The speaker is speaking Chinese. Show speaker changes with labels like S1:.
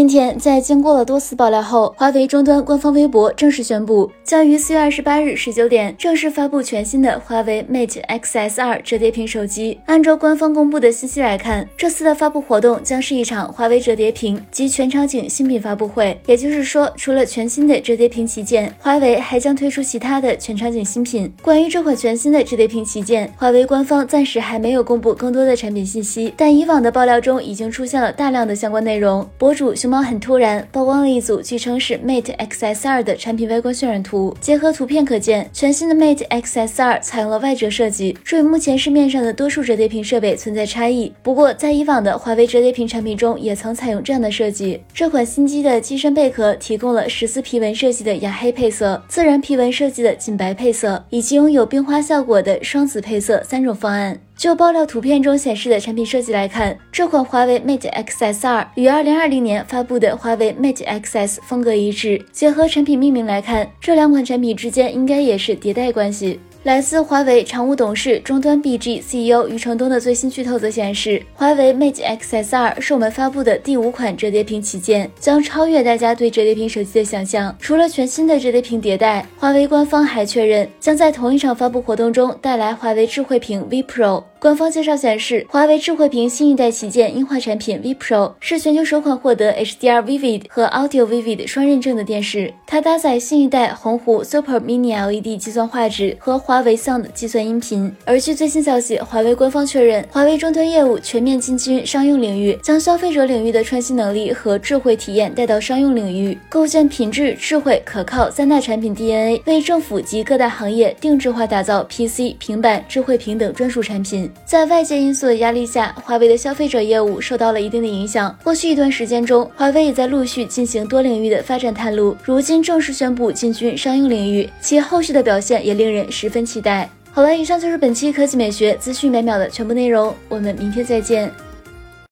S1: 今天，在经过了多次爆料后，华为终端官方微博正式宣布，将于四月二十八日十九点正式发布全新的华为 Mate XS2 折叠屏手机。按照官方公布的信息来看，这次的发布活动将是一场华为折叠屏及全场景新品发布会。也就是说，除了全新的折叠屏旗舰，华为还将推出其他的全场景新品。关于这款全新的折叠屏旗舰，华为官方暂时还没有公布更多的产品信息，但以往的爆料中已经出现了大量的相关内容。博主。熊猫很突然曝光了一组据称是 Mate Xs 2的产品外观渲染图，结合图片可见，全新的 Mate Xs 2采用了外折设计，这与目前市面上的多数折叠屏设备存在差异。不过，在以往的华为折叠屏产品中，也曾采用这样的设计。这款新机的机身贝壳提供了十四皮纹设计的雅黑配色、自然皮纹设计的锦白配色，以及拥有冰花效果的双紫配色三种方案。就爆料图片中显示的产品设计来看，这款华为 Mate XS2 与2020年发布的华为 Mate Xs 风格一致。结合产品命名来看，这两款产品之间应该也是迭代关系。来自华为常务董事、终端 BG CEO 余承东的最新剧透则显示，华为 Mate XS2 是我们发布的第五款折叠屏旗舰，将超越大家对折叠屏手机的想象。除了全新的折叠屏迭代，华为官方还确认将在同一场发布活动中带来华为智慧屏 V Pro。官方介绍显示，华为智慧屏新一代旗舰硬化产品 V Pro 是全球首款获得 HDR Vivid 和 Audio Vivid 双认证的电视。它搭载新一代鸿鹄 Super Mini LED 计算画质和华为 Sound 计算音频。而据最新消息，华为官方确认，华为终端业务全面进军商用领域，将消费者领域的创新能力和智慧体验带到商用领域，构建品质、智慧、可靠三大产品 DNA，为政府及各大行业定制化打造 PC、平板、智慧屏等专属产品。在外界因素的压力下，华为的消费者业务受到了一定的影响。过去一段时间中，华为也在陆续进行多领域的发展探路，如今正式宣布进军商用领域，其后续的表现也令人十分期待。好了，以上就是本期科技美学资讯每秒的全部内容，我们明天再见。